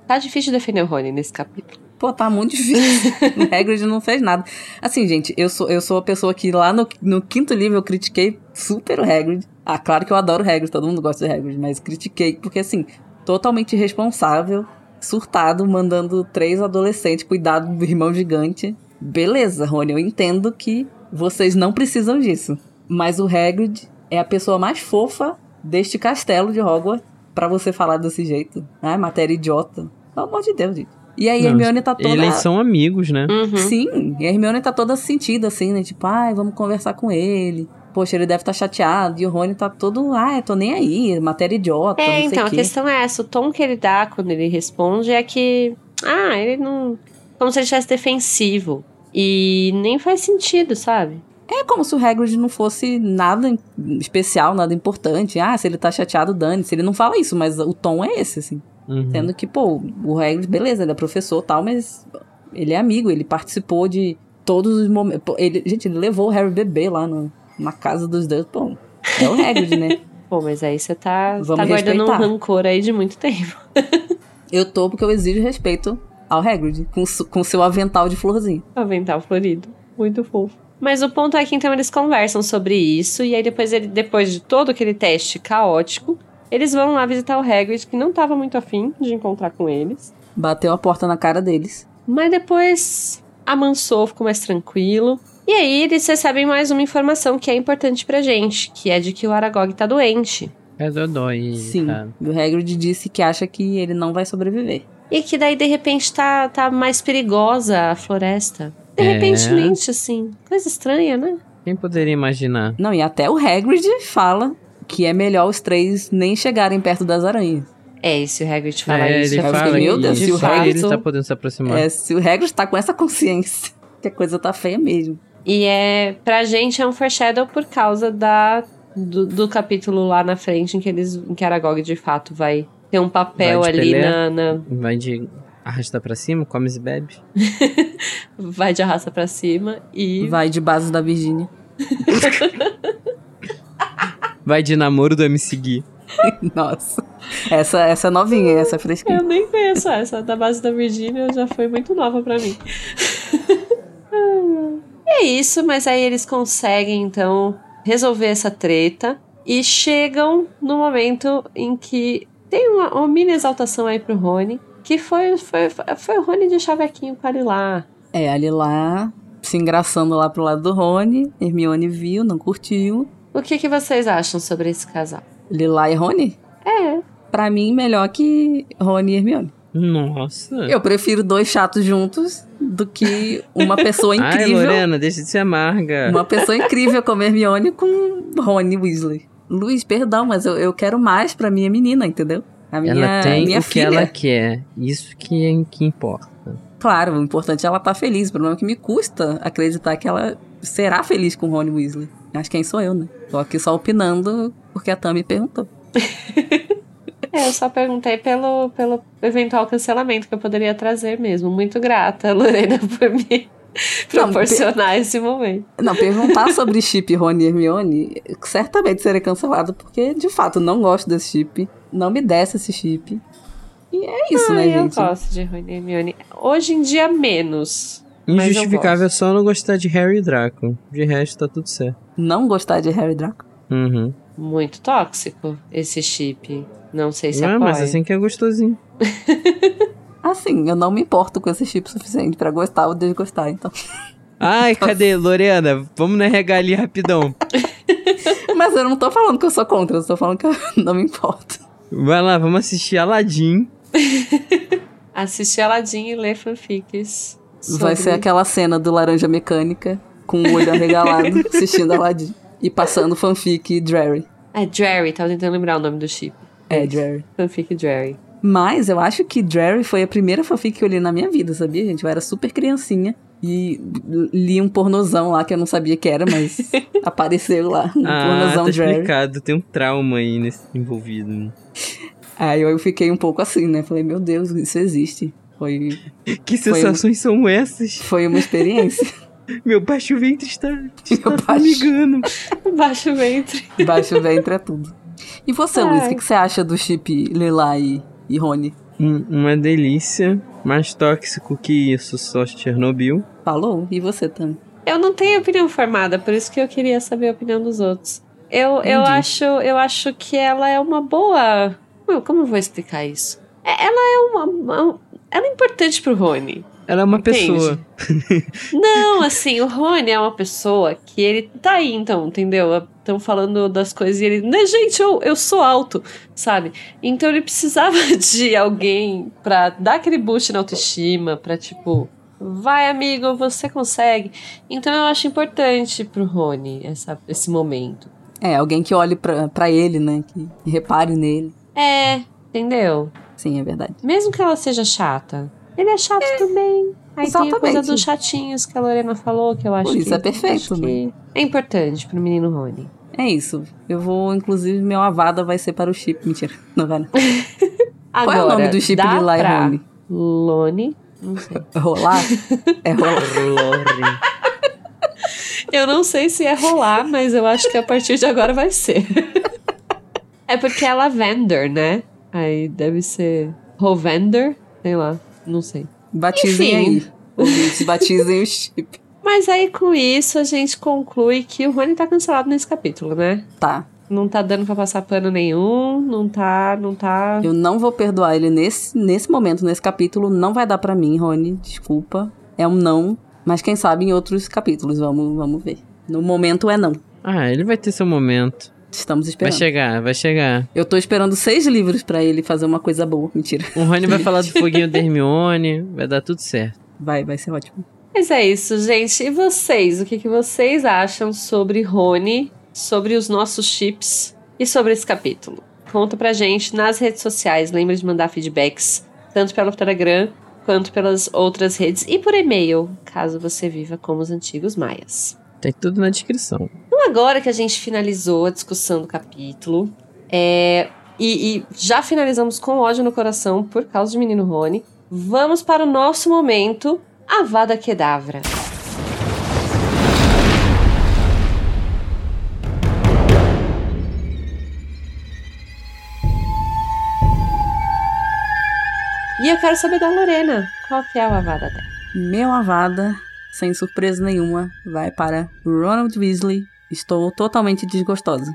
tá difícil de defender o Rony nesse capítulo. Pô, tá muito difícil. <laughs> o Hagrid não fez nada. Assim, gente, eu sou, eu sou a pessoa que lá no, no quinto livro eu critiquei super o Hagrid. Ah, claro que eu adoro o Hagrid, todo mundo gosta do Hagrid, mas critiquei porque, assim, totalmente irresponsável, surtado, mandando três adolescentes cuidar do irmão gigante. Beleza, Rony, eu entendo que vocês não precisam disso. Mas o Hagrid é a pessoa mais fofa deste castelo de Hogwarts pra você falar desse jeito. Ah, matéria idiota. Pelo amor de Deus, gente. E aí a Não, Hermione tá toda... Eles são amigos, né? Uhum. Sim, e a Hermione tá toda sentida, assim, né? Tipo, ai, vamos conversar com ele. Poxa, ele deve estar chateado. E o Rony tá todo, ai, tô nem aí, matéria idiota, É, não sei então, a quê. questão é essa. O tom que ele dá quando ele responde é que. Ah, ele não. Como se ele estivesse defensivo. E nem faz sentido, sabe? É como se o Hagrid não fosse nada especial, nada importante. Ah, se ele tá chateado, dane-se. Ele não fala isso, mas o tom é esse, assim. Uhum. Sendo que, pô, o Hagrid, beleza, ele é professor e tal, mas ele é amigo, ele participou de todos os momentos. Ele, gente, ele levou o Harry bebê lá no, na casa dos dois. Pô, é o Hagrid, né? <laughs> Pô, mas aí você tá, Vamos tá guardando um rancor aí de muito tempo. <laughs> Eu tô porque eu exijo respeito ao Hagrid, com, com seu avental de florzinha. Avental florido. Muito fofo. Mas o ponto é que então eles conversam sobre isso. E aí depois, ele, depois de todo aquele teste caótico, eles vão lá visitar o Hagrid, que não tava muito afim de encontrar com eles. Bateu a porta na cara deles. Mas depois amansou, ficou mais tranquilo. E aí eles recebem mais uma informação que é importante pra gente, que é de que o Aragog tá doente. É dodói. Sim. tá. O Hagrid disse que acha que ele não vai sobreviver. E que daí, de repente, tá, tá mais perigosa a floresta. De É. repentemente, assim. Coisa estranha, né? Quem poderia imaginar? Não, e até o Hagrid fala que é melhor os três nem chegarem perto das aranhas. É, e se o Hagrid falar é, isso, ele eu fala fiquei, meu Deus, se o Harry- ele tá podendo se aproximar. É, se o Hagrid tá com essa consciência, <laughs> que a coisa tá feia mesmo. E é, pra gente é um foreshadow por causa da, do, do capítulo lá na frente em que eles em que Aragog de fato vai ter um papel ali Pelé. na, na- Vai de arrasta pra cima, come e bebe. <laughs> vai de arrasta pra cima e Vai de base da Virgínia. <laughs> Vai de namoro do MC Gui. <laughs> Nossa. Essa, essa é novinha, essa é fresquinha. eu nem conheço essa da base da Virgínia já foi muito nova pra mim. é isso, mas aí eles conseguem então resolver essa treta e chegam no momento em que tem uma, uma mini exaltação aí pro Rony, que foi, foi, foi o Rony de chavequinho com a Lilá. É, ali lá, se engraçando lá pro lado do Rony. Hermione viu, não curtiu. O que, que vocês acham sobre esse casal? Lila e Rony? É, Pra mim, melhor que Rony e Hermione. Nossa. Eu prefiro dois chatos juntos do que uma pessoa <laughs> Ai, incrível. Lorena, deixa de ser amarga. Uma pessoa incrível como Hermione com Rony Weasley. Luiz, perdão, mas eu, eu quero mais pra minha menina, entendeu? A minha, ela tem minha o que filha. ela quer. Isso que é que importa. Claro, o importante é ela estar feliz. O problema é que me custa acreditar que ela será feliz com Rony Weasley. Mas quem sou eu, né? Tô aqui só opinando porque a Tami perguntou. <laughs> é, eu só perguntei pelo, pelo eventual cancelamento que eu poderia trazer mesmo. Muito grata, <laughs> Lorena, por me, proporcionar esse momento. Não, perguntar sobre chip Rony e Hermione, certamente serei cancelado, porque de fato não gosto desse chip. Não me desce esse chip. E é isso, Ai, né, eu gente? gosto de Rony e Hermione. Hoje em dia, menos. Eu Injustificável é só não gostar de Harry e Draco. De resto, tá tudo certo. Não gostar de Harry Draco. Uhum. Muito tóxico esse chip. Não sei se Ah, apoia. mas assim que é gostosinho. <laughs> Assim, eu não me importo com esse chip suficiente pra gostar ou desgostar, então. <laughs> Ai, cadê? Lorena, vamos na regalia rapidão. <laughs> Mas eu não tô falando que eu sou contra, eu tô falando que eu não me importo. Vai lá, vamos assistir Aladdin. <laughs> Assistir Aladdin e ler fanfics. Vai sobre- ser aquela cena do Laranja Mecânica, com o olho arregalado, <laughs> assistindo Aladdin. E passando fanfic Drarry. É Jerry, tava tentando lembrar o nome do chip. É, Drarry. Fanfic Jerry. Mas eu acho que Drarry foi a primeira fanfic que eu li na minha vida, sabia, gente? Eu era super criancinha e li um pornozão lá que eu não sabia que era, mas <laughs> apareceu lá. Um Ah, pornozão tá Drarry. explicado. Tem um trauma aí nesse, envolvido. Aí eu fiquei um pouco assim, né? Falei, meu Deus, isso existe. Foi, <laughs> Que Foi um- sensações são essas? foi uma experiência. <laughs> Meu baixo ventre está, <laughs> está baixo- formigando. Baixo ventre. Baixo ventre é tudo. E você, Ai. Luiz, o que, que você acha do chip Lila e, e Rony? Uma delícia. Mais tóxico que isso, só Chernobyl. Falou? E você também? Eu não tenho opinião formada, por isso que eu queria saber a opinião dos outros. Eu, eu, acho, eu acho que ela é uma boa. Como- Como eu vou explicar isso? É- Ela é uma. uma- ela é importante pro Rony. Ela é uma Entende? pessoa. <laughs> <laughs> Não, assim, o Rony é uma pessoa que ele tá aí, então, entendeu? Estão falando das coisas e ele. Né, gente, eu, eu sou alto, sabe? Então ele precisava <laughs> de alguém pra dar aquele boost na autoestima, pra tipo. Vai, amigo, você consegue. Então eu acho importante pro Rony essa, esse momento. É, alguém que olhe pra, pra ele, né? Que, repare nele. É, entendeu? Sim, é verdade. Mesmo que ela seja chata. Ele é chato também. Aí tem a coisa exatamente. dos chatinhos que a Lorena falou, que eu acho Por isso que, é perfeito, que é importante pro menino Rony. É isso. Eu vou, inclusive, meu avada vai ser para o chip. Mentira, <laughs> não vai não. Agora, Qual é o nome do chip dá Lila e pra Rony? Lone, não sei. Rolar? É rolar. <laughs> Eu não sei se é rolar, mas eu acho que a partir de agora vai ser. <laughs> é porque é Lavender, né? Aí deve ser Rovender, sei lá, não sei. Batizem Enfim. aí. Batizem o chip. Mas aí com isso a gente conclui que o Rony tá cancelado nesse capítulo, né? Tá. Não tá dando pra passar pano nenhum, não tá, não tá. Eu não vou perdoar ele nesse, nesse momento, nesse capítulo. Não vai dar pra mim, Rony. Desculpa. É um não. Mas quem sabe em outros capítulos. Vamos, vamos ver. No momento é não. Ah, ele vai ter seu momento. Estamos Vai esperando. chegar, vai chegar. Eu tô esperando seis livros pra ele fazer uma coisa boa. Mentira. O Rony vai falar do <laughs> foguinho da Hermione, vai dar tudo certo. Vai, vai ser ótimo. Mas é isso, gente. E vocês? O que, que vocês acham sobre Rony, sobre os nossos chips e sobre esse capítulo? Conta pra gente nas redes sociais. Lembre de mandar feedbacks, tanto pelo Telegram quanto pelas outras redes e por e-mail, caso você viva como os antigos maias. Tem tudo na descrição. Então, agora que a gente finalizou a discussão do capítulo, é, e, e já finalizamos com ódio no coração por causa de Menino Rony, vamos para o nosso momento, Avada Kedavra. E eu quero saber da Lorena, qual que é o Avada dela? Meu Avada, sem surpresa nenhuma, vai para Ronald Weasley. Estou totalmente desgostosa.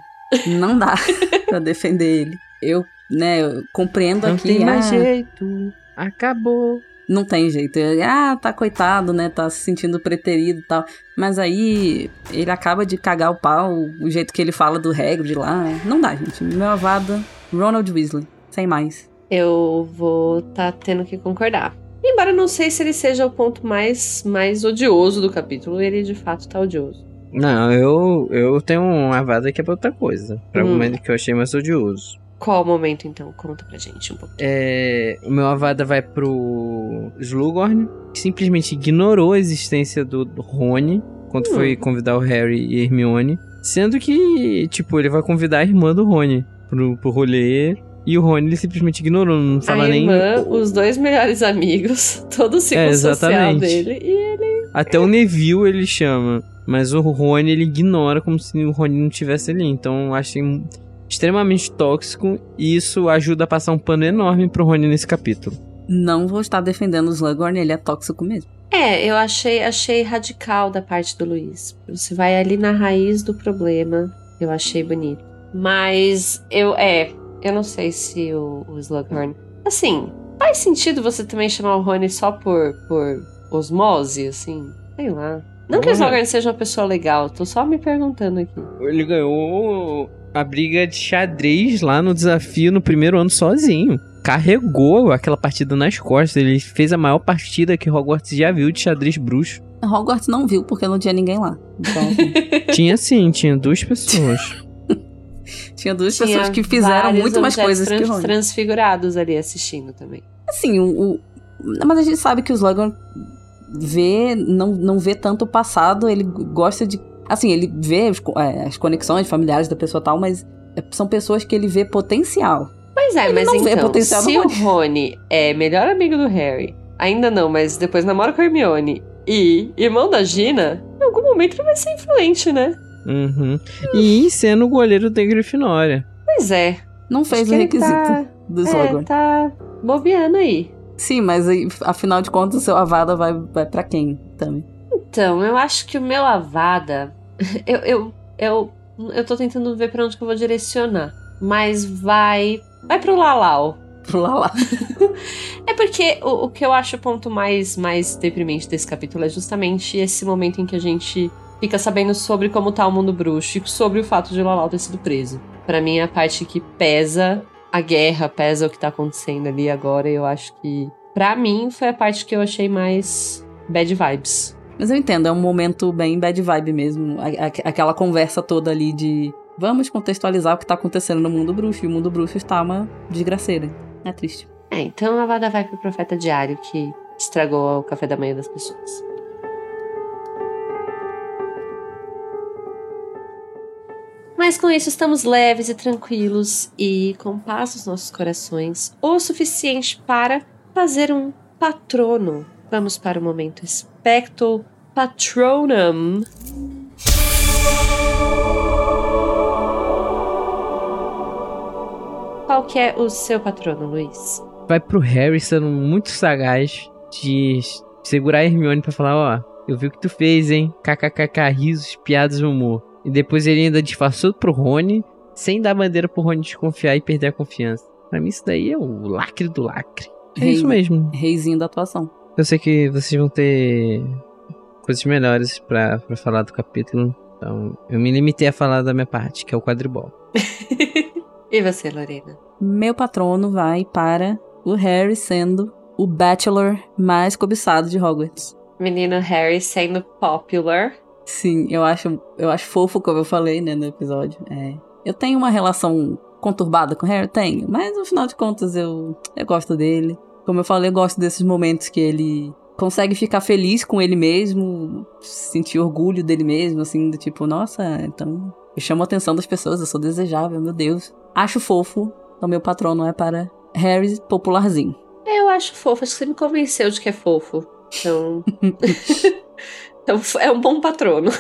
Não dá <laughs> pra defender ele. Eu, né, eu compreendo Não aqui. tem mais ah, jeito. Acabou. Não tem jeito. Ele, ah, tá coitado, né? Tá se sentindo preterido e tal. Mas aí ele acaba de cagar o pau, o jeito que ele fala do Hagrid lá. Não dá, gente. Meu avada, Ronald Weasley. Sem mais. Eu vou tá tendo que concordar. Embora eu não sei se ele seja o ponto mais, mais odioso do capítulo, ele de fato tá odioso. Não, eu, eu tenho uma vada que é pra outra coisa. Pra Hum. um momento que eu achei mais odioso. Qual o momento então? Conta pra gente um pouco. É, o meu Avada vai pro Slughorn, que simplesmente ignorou a existência do do Rony quando Hum. foi convidar o Harry e Hermione. Sendo que, tipo, ele vai convidar a irmã do Rony pro, pro rolê. E o Rony ele simplesmente ignorou, não fala a nem. irmã, os dois melhores amigos, <laughs> todo o ciclo É, social dele, e ele Até o Neville ele chama. Mas o Rony ele ignora como se o Rony não tivesse ali. Então eu achei extremamente tóxico. E isso ajuda a passar um pano enorme pro Rony nesse capítulo. Não vou estar defendendo o Slughorn, ele é tóxico mesmo. É, eu achei, achei radical da parte do Luiz. Você vai ali na raiz do problema. Eu achei bonito. Mas eu, é, eu não sei se o, o Slughorn. Assim, faz sentido você também chamar o Rony só por, por osmose, assim? Sei lá. Não que o Slughorn seja uma pessoa legal, tô só me perguntando aqui. Ele ganhou a briga de xadrez lá no desafio no primeiro ano sozinho. Carregou aquela partida nas costas. Ele fez a maior partida que Hogwarts já viu de xadrez bruxo. Hogwarts não viu porque não tinha ninguém lá. Então, assim, <laughs> tinha sim, tinha duas pessoas. Tinha duas Tinha pessoas que fizeram muito mais coisas que trans- Rony. transfigurados ali assistindo também. Assim, o, o- mas a gente sabe que o Slughorn vê, não, não vê tanto o passado, ele gosta de... Assim, ele vê os é, as conexões familiares da pessoa e tal, mas é- são pessoas que ele vê potencial. Pois é, Ele mas então, se o. Rony é melhor amigo do Harry, ainda não, mas depois namora com a Hermione e irmão da Gina, em algum momento ele vai ser influente, né? Uhum. E sendo o goleiro da Grifinória. Pois é. Não fez acho o ele requisito Tá, do é, Slughorn. tá bobeando aí. Sim, mas aí, afinal de contas, o seu Avada vai, vai pra quem também? Então, eu acho que o meu Avada. <laughs> Eu, eu, eu, eu tô tentando ver pra onde que eu vou direcionar. Mas vai. Vai pro Lalau. <laughs> Pro Lala. É porque o, o que eu acho o ponto mais, mais deprimente desse capítulo é justamente esse momento em que a gente fica sabendo sobre como tá o mundo bruxo e sobre o fato de Lalau ter sido preso. Pra mim, é a parte que pesa a guerra, pesa o que tá acontecendo ali agora. E eu acho que, pra mim, foi a parte que eu achei mais bad vibes. Mas eu entendo, é um momento bem bad vibe mesmo. Aquela conversa toda ali de vamos contextualizar o que tá acontecendo no mundo bruxo. E o mundo bruxo está uma desgraceira. É triste. É, então a Avada vai pro profeta diário que estragou o café da manhã das pessoas. Mas com isso estamos leves e tranquilos e com paz nos nossos corações, o suficiente para fazer um patrono. Vamos para o momento Specto Patronum. Qual que é o seu patrono, Luiz? Vai pro Harry sendo muito sagaz de segurar a Hermione pra falar, ó, eu vi o que tu fez, hein? KKKK, risos, piadas humor. E depois ele ainda disfarçou pro Rony, sem dar bandeira pro Rony desconfiar e perder a confiança. Pra mim isso daí é o lacre do lacre. É Rei- isso mesmo. Reizinho da atuação. Eu sei que vocês vão ter coisas melhores pra, pra falar do capítulo. Então, eu me limitei a falar da minha parte, que é o quadribol. <laughs> E você, Lorena? Meu patrono vai para o Harry sendo o bachelor mais cobiçado de Hogwarts. Menino Harry sendo popular. Sim, eu acho, eu acho fofo, como eu falei, né, no episódio. É, eu tenho uma relação conturbada com o Harry? Tenho, mas no final de contas eu, eu gosto dele. Como eu falei, eu gosto desses momentos que ele consegue ficar feliz com ele mesmo, sentir orgulho dele mesmo, assim, do tipo, nossa, então eu chamo a atenção das pessoas, eu sou desejável, meu Deus. Acho fofo, o meu patrono é para Harry popularzinho. Eu acho fofo, acho que você me convenceu de que é fofo. Então. <laughs> então é um bom patrono.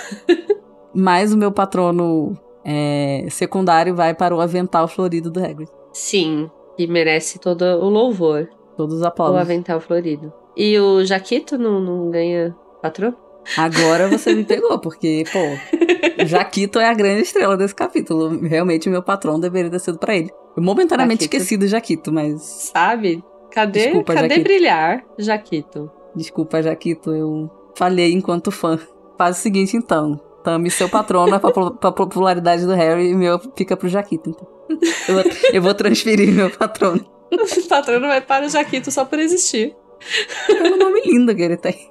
<laughs> Mas o meu patrono é, secundário vai para o avental florido do Hagrid. Sim, que merece todo o louvor. Todos os O aplausos. avental florido. E o Jaquito não, não ganha patrono? Agora <laughs> você me pegou, porque, pô, Jaquito é a grande estrela desse capítulo. Realmente, o meu patrão deveria ter sido pra ele. Eu momentaneamente Jaquito. esqueci do Jaquito, mas. Sabe? Cadê, Desculpa, cadê Jaquito. brilhar, Jaquito? Desculpa, Jaquito, eu falhei enquanto fã. Faz o seguinte, então. Tame seu patrono é pra, pra popularidade do Harry e meu fica pro Jaquito, então. Eu, vou- eu vou transferir meu patrono. O patrono vai para o Jaquito só por existir. Pelo nome lindo que ele tem.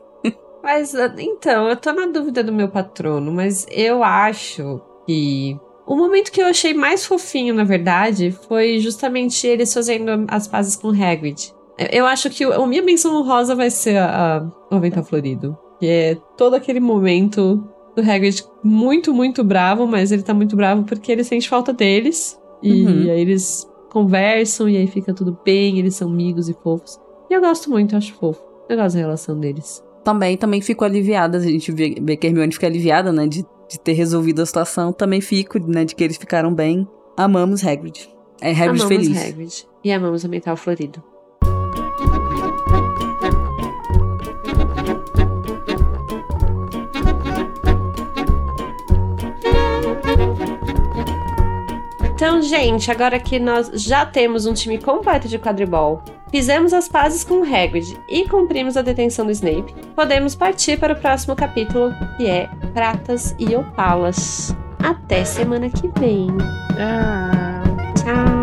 Mas, ah, então, eu tô na dúvida do meu patrono, mas eu acho que. O momento que eu achei mais fofinho, na verdade, foi justamente eles fazendo as pazes com Hagrid. Eu- acho que a minha menção honrosa vai ser a, a, o Avental Florido. Que é todo aquele momento do Hagrid muito, muito bravo, mas ele tá muito bravo porque ele sente falta deles. E Uhum. aí eles conversam e aí fica tudo bem, eles são amigos e fofos. E eu gosto muito, eu acho fofo. Eu gosto da relação deles. também, também fico aliviada. A gente vê, vê que a Hermione fica aliviada, né? De, de ter resolvido a situação. Também fico, né? De que eles ficaram bem. Amamos Hagrid. É Hagrid amamos feliz. Hagrid. E amamos o Mental Florido. Então, gente, agora que nós já temos um time completo de quadribol, fizemos as pazes com o Hagrid e cumprimos a detenção do Snape, podemos partir para o próximo capítulo, que é Pratas e Opalas. Até semana que vem. Ah.